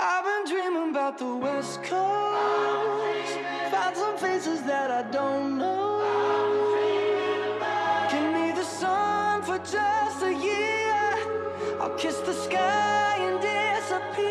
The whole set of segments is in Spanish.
I've been dreaming about the West Coast. Found some faces that I don't know. Give me the sun for just a year. I'll kiss the sky and disappear.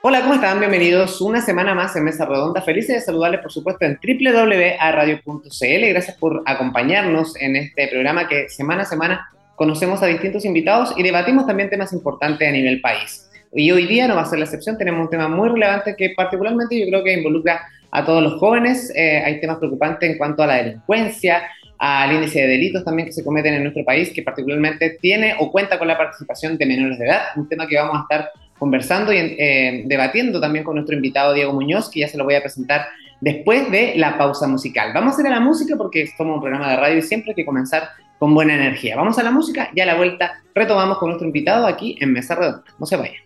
Hola, ¿cómo están? Bienvenidos una semana más en Mesa Redonda. Felices de saludarles, por supuesto, en www.radio.cl. Gracias por acompañarnos en este programa que semana a semana conocemos a distintos invitados y debatimos también temas importantes a nivel país. Y hoy día no va a ser la excepción, tenemos un tema muy relevante que particularmente yo creo que involucra a todos los jóvenes. Eh, hay temas preocupantes en cuanto a la delincuencia, al índice de delitos también que se cometen en nuestro país, que particularmente tiene o cuenta con la participación de menores de edad, un tema que vamos a estar conversando y eh, debatiendo también con nuestro invitado Diego Muñoz, que ya se lo voy a presentar después de la pausa musical. Vamos a ir a la música porque somos un programa de radio y siempre hay que comenzar con buena energía. Vamos a la música y a la vuelta retomamos con nuestro invitado aquí en Mesa Redonda. No se vayan.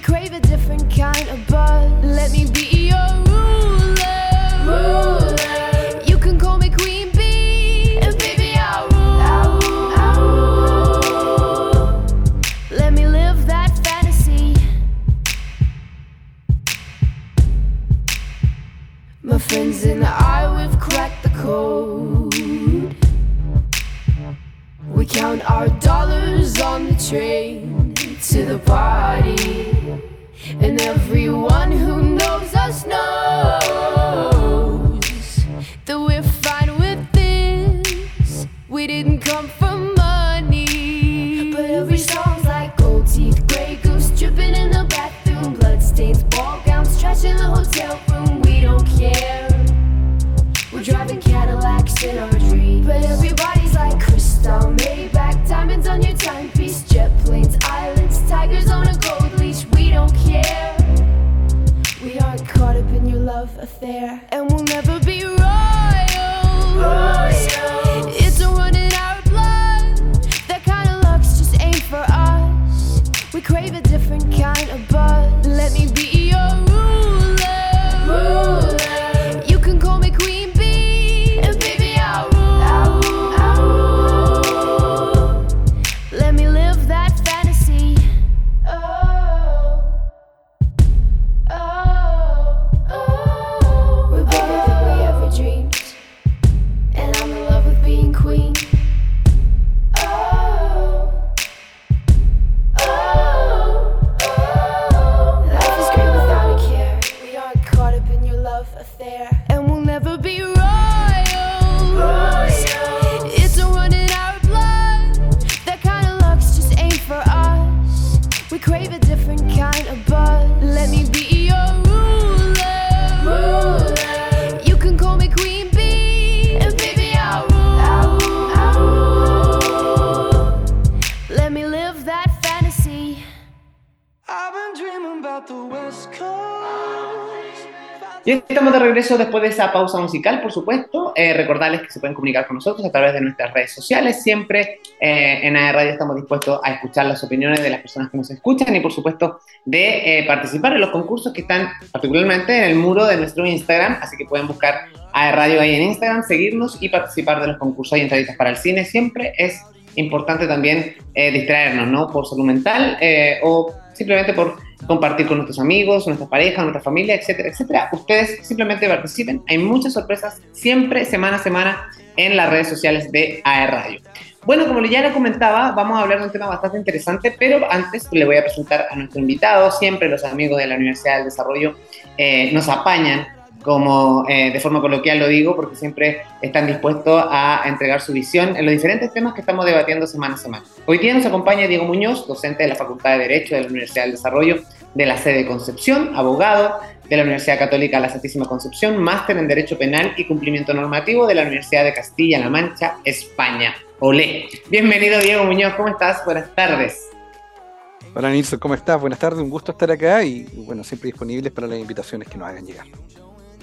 We crave a different kind of buzz. Let me be your ruler. ruler. You can call me Queen hotel Estamos de regreso después de esa pausa musical, por supuesto. Eh, recordarles que se pueden comunicar con nosotros a través de nuestras redes sociales. Siempre eh, en AE Radio estamos dispuestos a escuchar las opiniones de las personas que nos escuchan y, por supuesto, de eh, participar en los concursos que están particularmente en el muro de nuestro Instagram. Así que pueden buscar AE Radio ahí en Instagram, seguirnos y participar de los concursos y entraditas para el cine. Siempre es importante también distraernos, ¿no? Por salud mental o simplemente por compartir con nuestros amigos, nuestras parejas, nuestra familia, etcétera, etcétera. Ustedes simplemente participen. Hay muchas sorpresas siempre, semana a semana, en las redes sociales de AE Radio. Bueno, como ya le comentaba, vamos a hablar de un tema bastante interesante, pero antes le voy a presentar a nuestro invitado. Siempre los amigos de la Universidad del Desarrollo eh, nos apañan como eh, de forma coloquial lo digo, porque siempre están dispuestos a entregar su visión en los diferentes temas que estamos debatiendo semana a semana. Hoy día nos acompaña Diego Muñoz, docente de la Facultad de Derecho de la Universidad del Desarrollo de la sede Concepción, abogado de la Universidad Católica La Santísima Concepción, máster en Derecho Penal y Cumplimiento Normativo de la Universidad de Castilla-La Mancha, España. Olé. Bienvenido Diego Muñoz, ¿cómo estás? Buenas tardes. Hola Nilson, ¿cómo estás? Buenas tardes, un gusto estar acá y bueno, siempre disponibles para las invitaciones que nos hagan llegar.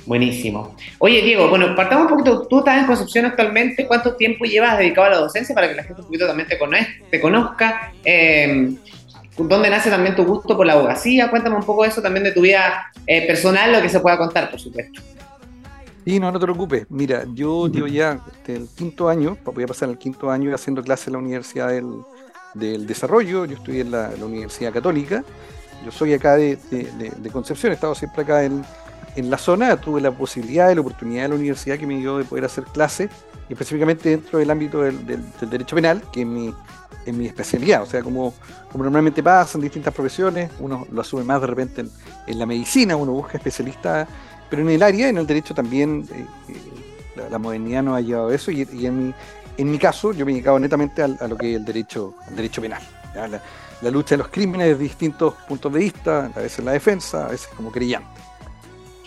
Buenísimo. Oye, Diego, bueno, partamos un poquito. Tú estás en Concepción actualmente. ¿Cuánto tiempo llevas dedicado a la docencia para que la gente un poquito también te, conozca? Eh, ¿Dónde nace también tu gusto por la abogacía? Cuéntame un poco eso también de tu vida eh, personal, lo que se pueda contar, por supuesto. Sí, no, no te preocupes. Mira, yo llevo ya el quinto año, voy a pasar el quinto año haciendo clases en la Universidad del, Desarrollo. Yo estudié en la, Universidad Católica. Yo soy acá de, de Concepción, he estado siempre acá en, en la zona tuve la posibilidad la oportunidad de la universidad que me dio de poder hacer clases, específicamente dentro del ámbito del, derecho penal, que es mi, especialidad. O sea, como, normalmente pasa en distintas profesiones, uno lo asume más de repente en, la medicina, uno busca especialistas, pero en el área, en el derecho también, eh, eh, la, modernidad nos ha llevado a eso y, en, mi, caso yo me he dedicado netamente a, lo que es el derecho, derecho penal. La, la, lucha de los crímenes desde distintos puntos de vista, a veces la defensa, a veces como creyente.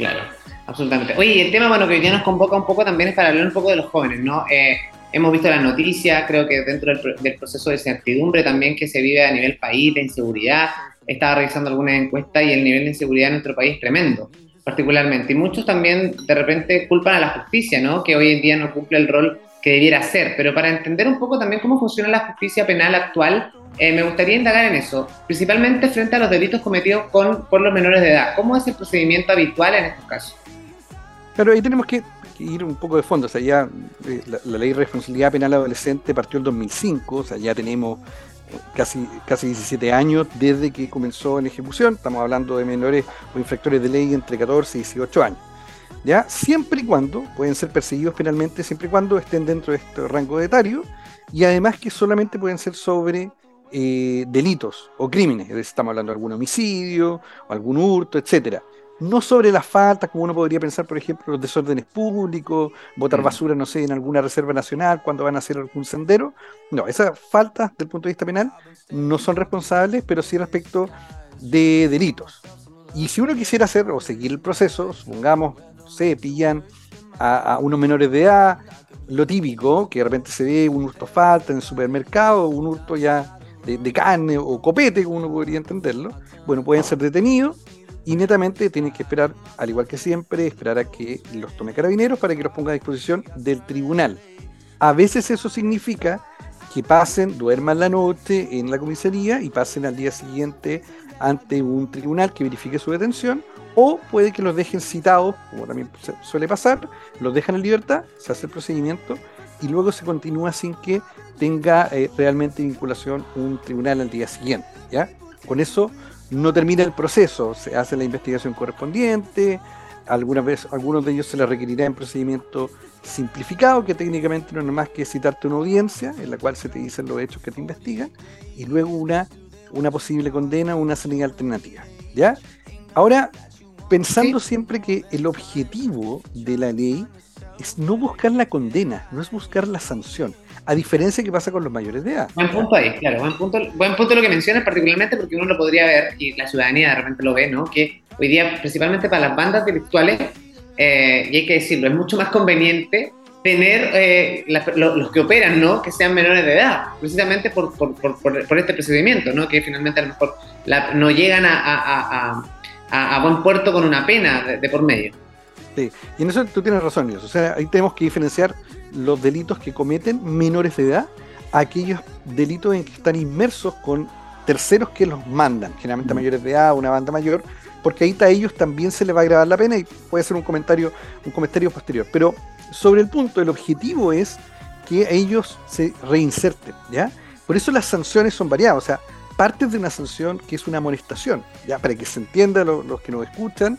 Claro, absolutamente. Oye, el tema bueno, que hoy nos convoca un poco también es para hablar un poco de los jóvenes, ¿no? Eh, hemos visto las noticias, creo que dentro del, proceso de certidumbre también que se vive a nivel país, de inseguridad, estaba revisando algunas encuestas y el nivel de inseguridad en nuestro país es tremendo, particularmente. Y muchos también de repente culpan a la justicia, ¿no? Que hoy en día no cumple el rol que debiera ser. Pero para entender un poco también cómo funciona la justicia penal actual, eh, me gustaría indagar en eso, principalmente frente a los delitos cometidos con, por los menores de edad. ¿Cómo es el procedimiento habitual en estos casos? Claro, ahí tenemos que, ir un poco de fondo. O sea, ya eh, la, ley de responsabilidad penal adolescente partió en 2005, o sea, ya tenemos eh, casi, casi 17 años desde que comenzó en ejecución. Estamos hablando de menores o infractores de ley entre 14 y 18 años. ¿Ya? Siempre y cuando pueden ser perseguidos penalmente, siempre y cuando estén dentro de este rango de etario, y además que solamente pueden ser sobre eh, delitos o crímenes, estamos hablando de algún homicidio o algún hurto, etcétera. No sobre las faltas, como uno podría pensar, por ejemplo, los desórdenes públicos, botar mm. basura, no sé, en alguna reserva nacional cuando van a hacer algún sendero. No, esas faltas, desde el punto de vista penal, no son responsables, pero sí respecto de delitos. Y si uno quisiera hacer o seguir el proceso, supongamos, sé, pillan a, unos menores de edad, lo típico, que de repente se ve un hurto falta en el supermercado, un hurto ya de, carne o copete, como uno podría entenderlo, bueno, pueden ser detenidos y netamente tienen que esperar, al igual que siempre, esperar a que los tome carabineros para que los ponga a disposición del tribunal. A veces eso significa que pasen, duerman la noche en la comisaría y pasen al día siguiente ante un tribunal que verifique su detención, o puede que los dejen citados, como también suele pasar, los dejan en libertad, se hace el procedimiento y luego se continúa sin que tenga eh, realmente vinculación un tribunal al día siguiente. ¿ya? Con eso no termina el proceso, se hace la investigación correspondiente, algunas veces, algunos de ellos se les requerirá en procedimiento simplificado, que técnicamente no es más que citarte una audiencia en la cual se te dicen los hechos que te investigan, y luego una, una posible condena o una salida alternativa. ¿ya? Ahora, pensando siempre que el objetivo de la ley es no buscar la condena, no es buscar la sanción. A diferencia de que pasa con los mayores de edad. Buen punto ahí, claro, buen punto, buen punto lo que mencionas, particularmente porque uno lo podría ver, y la ciudadanía de repente lo ve, ¿no? Que hoy día, principalmente para las bandas delictuales, eh, y hay que decirlo, es mucho más conveniente tener eh, los que operan, ¿no? Que sean menores de edad, precisamente por, por, por, este procedimiento, ¿no? Que finalmente a lo mejor no llegan a, a, a, a, buen puerto con una pena de por medio. Sí, y en eso tú tienes razón, O sea, ahí tenemos que diferenciar los delitos que cometen menores de edad a aquellos delitos en que están inmersos con terceros que los mandan, generalmente mayores de edad, una banda mayor, porque ahí a ellos también se les va a grabar la pena y puede ser un comentario, un comentario posterior. Pero sobre el punto, el objetivo es que ellos se reinserten, ¿ya? Por eso las sanciones son variadas, o sea, parte de una sanción que es una amonestación, ¿ya? Para que se entienda los que nos escuchan,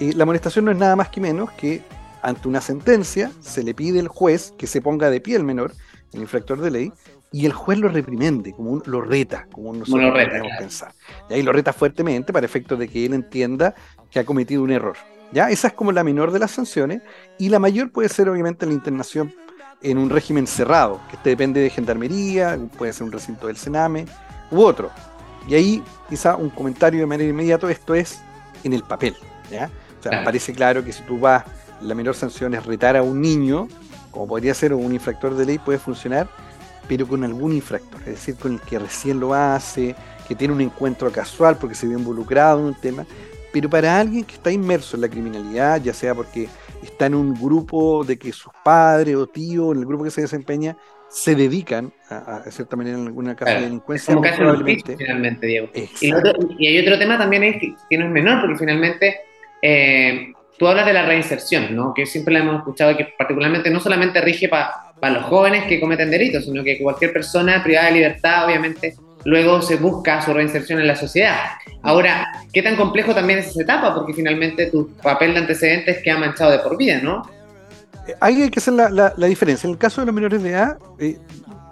la amonestación no es nada más que menos que ante una sentencia se le pide al juez que se ponga de pie el menor, el infractor de ley, y el juez lo reprimende, como lo reta, como nosotros lo reta, pensar. Y ahí lo reta fuertemente para efecto de que él entienda que ha cometido un error. ¿Ya? Esa es como la menor de las sanciones y la mayor puede ser obviamente la internación en un régimen cerrado, que este depende de gendarmería, puede ser un recinto del Sename u otro. Y ahí quizá un comentario de manera inmediata, esto es en el papel. ¿ya? O sea, parece claro que si tú vas, la menor sanción es retar a un niño, como podría ser un infractor de ley, puede funcionar, pero con algún infractor, es decir, con el que recién lo hace, que tiene un encuentro casual porque se ve involucrado en un tema, pero para alguien que está inmerso en la criminalidad, ya sea porque está en un grupo de que sus padres o tíos, en el grupo que se desempeña, se dedican a, a cierta manera en alguna caso de delincuencia. Como probablemente. finalmente, Diego. Y, hay otro tema también que, no es menor, porque finalmente eh, tú hablas de la reinserción, ¿no? que siempre la hemos escuchado que particularmente no solamente rige para los jóvenes que cometen delitos, sino que cualquier persona privada de libertad, obviamente, luego se busca su reinserción en la sociedad. Ahora, ¿qué tan complejo también es esa etapa? Porque finalmente tu papel de antecedentes queda manchado de por vida, ¿no? Ahí hay que hacer la, diferencia. En el caso de los menores de edad, eh,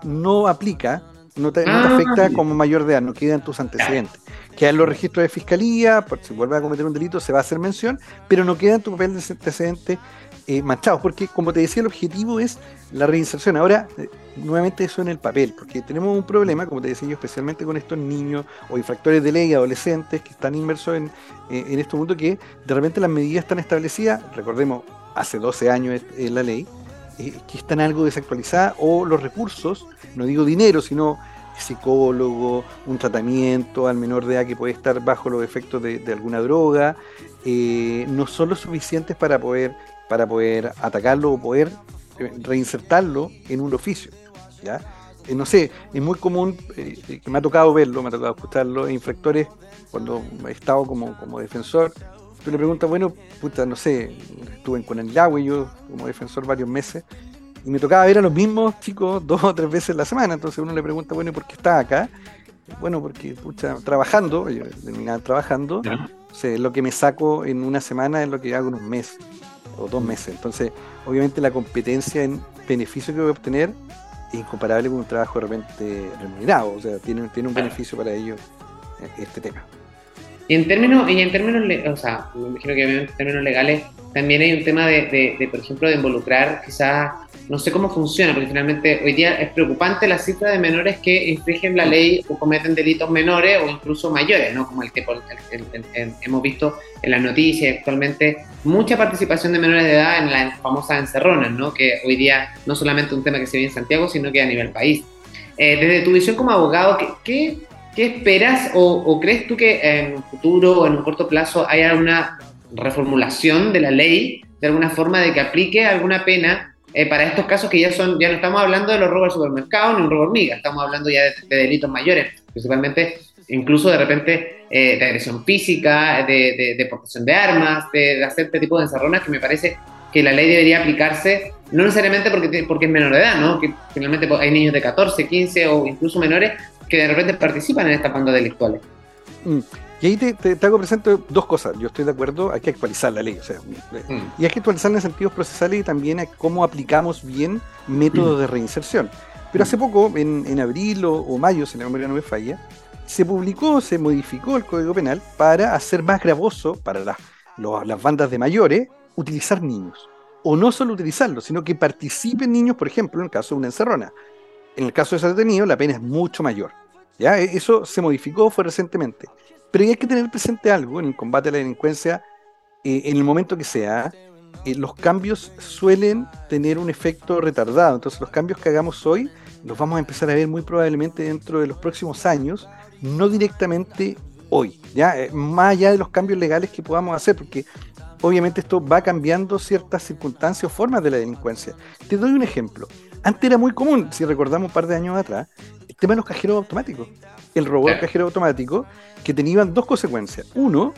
no aplica, no te, ah, afecta como mayor de edad, no quedan tus antecedentes. Quedan los registros de fiscalía, por si vuelve a cometer un delito se va a hacer mención, pero no quedan tu papel de antecedentes eh, manchados, porque como te decía, el objetivo es la reinserción. Ahora, eh, nuevamente eso en el papel, porque tenemos un problema, como te decía yo, especialmente con estos niños o infractores de ley, adolescentes que están inmersos en, eh, en este mundo, que de repente las medidas están establecidas, recordemos, hace 12 años en la ley, que están algo desactualizadas, o los recursos, no digo dinero, sino psicólogo, un tratamiento al menor de edad que puede estar bajo los efectos de, alguna droga, no son lo suficientes para poder para poder atacarlo o poder eh, reinsertarlo en un oficio. ¿ya? Eh, no sé, es muy común, eh, que me ha tocado verlo, me ha tocado escucharlo, infractores, cuando he estado como, como defensor, tú le preguntas, bueno, puta, no sé, estuve en Conelagua yo como defensor varios meses, y me tocaba ver a los mismos chicos dos o tres veces la semana, entonces uno le pregunta, bueno, ¿por qué está acá? Bueno, porque, pucha, trabajando, yo terminaba trabajando, lo que me saco en una semana es lo que hago en un mes o dos meses. Entonces, obviamente la competencia en beneficio que voy a obtener es incomparable con un trabajo de repente remunerado, o sea, tiene, tiene un beneficio para ellos eh, este tema. Y en términos, y en términos, o sea, me imagino que en términos legales también hay un tema de, de, por ejemplo, de involucrar quizás no sé cómo funciona, porque finalmente hoy día es preocupante la cifra de menores que infringen la ley o cometen delitos menores o incluso mayores, ¿no? Como el que hemos visto en las noticias actualmente, mucha participación de menores de edad en las famosas encerronas, ¿no? Que hoy día no solamente un tema que se ve en Santiago, sino que a nivel país. Eh, desde tu visión como abogado, ¿qué, qué, esperas o, crees tú que en un futuro o en un corto plazo haya una reformulación de la ley de alguna forma de que aplique alguna pena eh, para estos casos que ya son, ya no estamos hablando de los robos al supermercado ni un robo hormiga, estamos hablando ya de, delitos mayores, principalmente incluso de repente eh, de agresión física, de, de, portación de armas, de, hacer este tipo de encerronas que me parece que la ley debería aplicarse, no necesariamente porque, porque es menor de edad, ¿no? que finalmente hay niños de 14, 15 o incluso menores que de repente participan en estas bandas delictuales. Mm. Y ahí te, hago presente dos cosas. Yo estoy de acuerdo, hay que actualizar la ley. O sea, mm. Y hay que actualizarla en sentidos procesales y también a cómo aplicamos bien métodos mm. de reinserción. Pero hace poco, en, abril o, mayo, si la memoria no me falla, se publicó, se modificó el Código Penal para hacer más gravoso para las bandas de mayores utilizar niños. O no solo utilizarlos, sino que participen niños, por ejemplo, en el caso de una encerrona. En el caso de ese detenido, la pena es mucho mayor. ¿ya? E, eso se modificó, fue recientemente. Pero hay que tener presente algo en el combate a la delincuencia, eh, en el momento que sea, eh, los cambios suelen tener un efecto retardado. Entonces los cambios que hagamos hoy los vamos a empezar a ver muy probablemente dentro de los próximos años, no directamente hoy, ya eh, más allá de los cambios legales que podamos hacer, porque obviamente esto va cambiando ciertas circunstancias o formas de la delincuencia. Te doy un ejemplo. Antes era muy común, si recordamos un par de años atrás, el tema de los cajeros automáticos. El robot del cajero automático, que tenían dos consecuencias. Uno,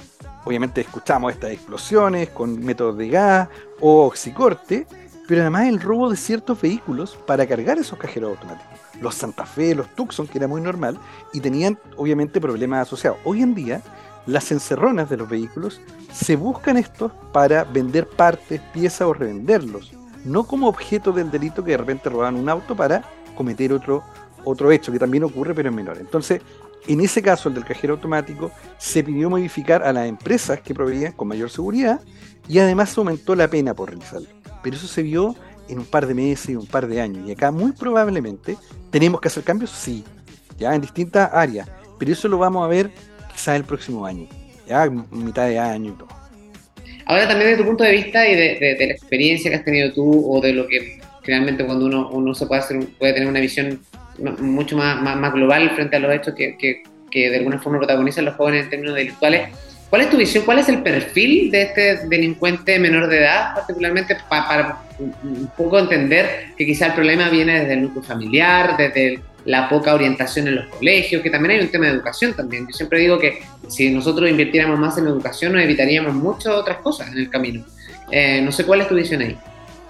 obviamente escuchamos estas explosiones con métodos de gas o oxicorte, pero además el robo de ciertos vehículos para cargar esos cajeros automáticos. Los Santa Fe, los Tucson, que era muy normal, y tenían obviamente problemas asociados. Hoy en día, las encerronas de los vehículos se buscan estos para vender partes, piezas o revenderlos, no como objeto del delito que de repente roban un auto para cometer otro otro hecho que también ocurre, pero en menor. Entonces, En ese caso, el del cajero automático, se pidió modificar a las empresas que proveían con mayor seguridad y además aumentó la pena por realizarlo. Pero eso se vio en un par de meses, un par de años. Y acá muy probablemente tenemos que hacer cambios, sí, ya en distintas áreas. Pero eso lo vamos a ver quizás el próximo año, ya mitad de año y todo. Ahora también desde tu punto de vista y de, la experiencia que has tenido tú o de lo que realmente cuando uno, uno se puede, hacer, puede tener una visión mucho más, más, global frente a los hechos que, que, que, de alguna forma protagonizan los jóvenes en términos delictuales. ¿Cuál es tu visión? ¿Cuál es el perfil de este delincuente menor de edad, particularmente para un poco entender que quizá el problema viene desde el núcleo familiar, desde la poca orientación en los colegios, que también hay un tema de educación también. Yo siempre digo que si nosotros invirtiéramos más en educación nos evitaríamos muchas otras cosas en el camino. Eh, no sé cuál es tu visión ahí.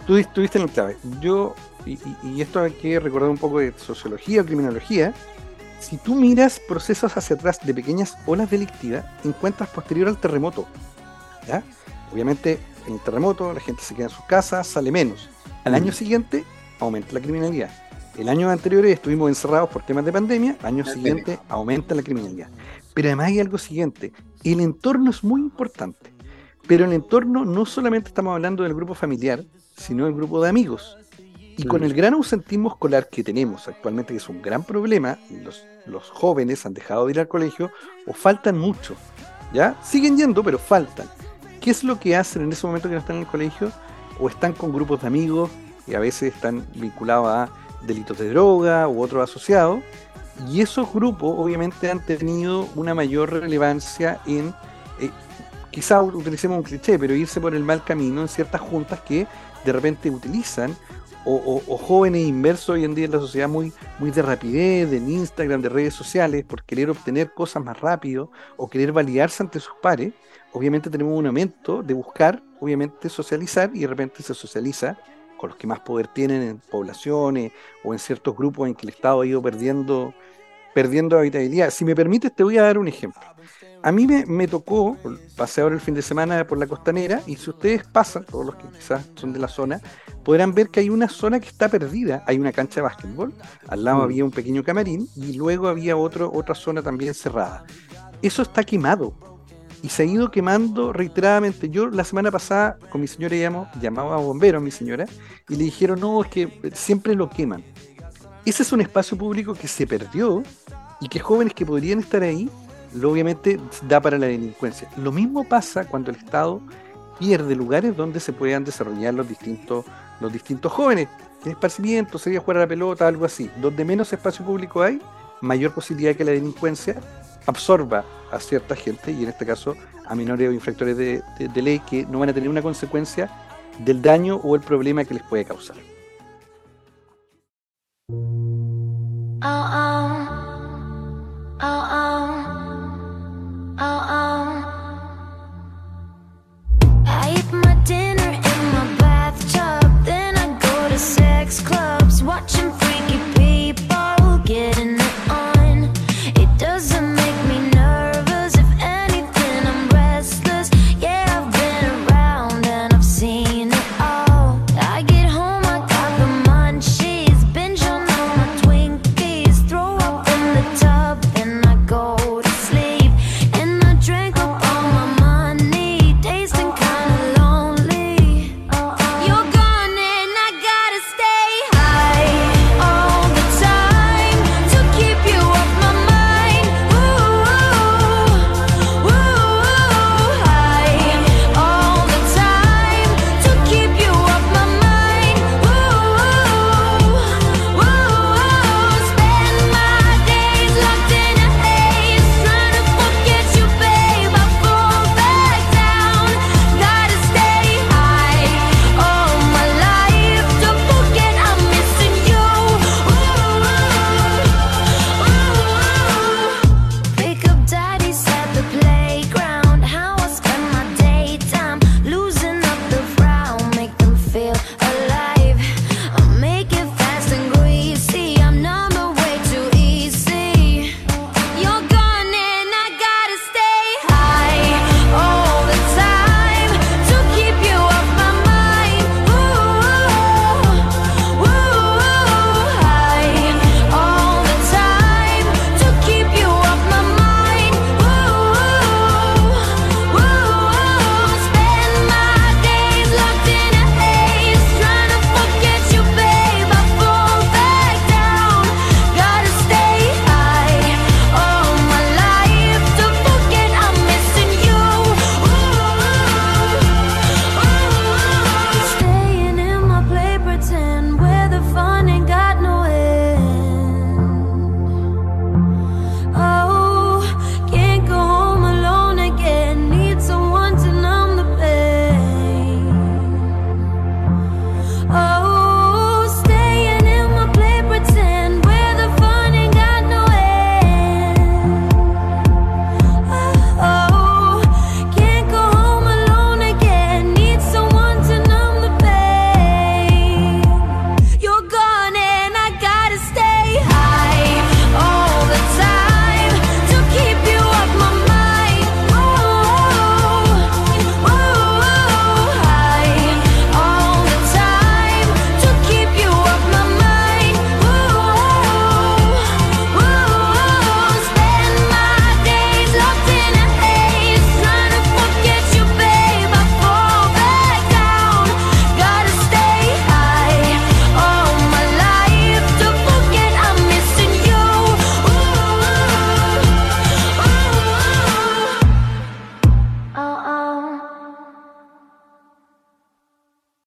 Tú estuviste en el clave. Yo, y, y, esto hay que recordar un poco de sociología o criminología, si tú miras procesos hacia atrás de pequeñas olas delictivas, encuentras posterior al terremoto. ¿ya? Obviamente, en el terremoto la gente se queda en sus casas, sale menos. Al año siguiente, aumenta la criminalidad. El año anterior estuvimos encerrados por temas de pandemia, año siguiente aumenta la criminalidad. Pero además hay algo siguiente, el entorno es muy importante. Pero el entorno no solamente estamos hablando del grupo familiar, sino del grupo de amigos. Y con el gran ausentismo escolar que tenemos actualmente, que es un gran problema, los, los jóvenes han dejado de ir al colegio o faltan mucho. ¿Ya? Siguen yendo, pero faltan. ¿Qué es lo que hacen en ese momento que no están en el colegio? O están con grupos de amigos y a veces están vinculados a delitos de droga u otros asociados. Y esos grupos obviamente han tenido una mayor relevancia en, eh, quizá utilicemos un cliché, pero irse por el mal camino en ciertas juntas que de repente utilizan o, jóvenes inmersos hoy en día en la sociedad muy, muy de rapidez, de Instagram, de redes sociales, por querer obtener cosas más rápido o querer validarse ante sus pares, obviamente tenemos un aumento de buscar, obviamente, socializar y de repente se socializa con los que más poder tienen en poblaciones o en ciertos grupos en que el Estado ha ido perdiendo, perdiendo habitabilidad. Si me permites, te voy a dar un ejemplo. A mí me, tocó, pasé ahora el fin de semana por la costanera, y si ustedes pasan, todos los que quizás son de la zona, podrán ver que hay una zona que está perdida. Hay una cancha de básquetbol, al lado mm. había un pequeño camarín, y luego había otro, otra zona también cerrada. Eso está quemado, y se ha ido quemando reiteradamente. Yo la semana pasada con mi señora llamo, llamaba a bomberos mi señora, y le dijeron, no, es que siempre lo queman. Ese es un espacio público que se perdió, y que jóvenes que podrían estar ahí lo obviamente da para la delincuencia. Lo mismo pasa cuando el Estado pierde lugares donde se puedan desarrollar los distintos, los distintos jóvenes. En esparcimiento, sería jugar a la pelota, algo así. Donde menos espacio público hay, mayor posibilidad que la delincuencia absorba a cierta gente, y en este caso a menores o infractores de, de, ley, que no van a tener una consecuencia del daño o el problema que les puede causar. Oh, oh. Oh,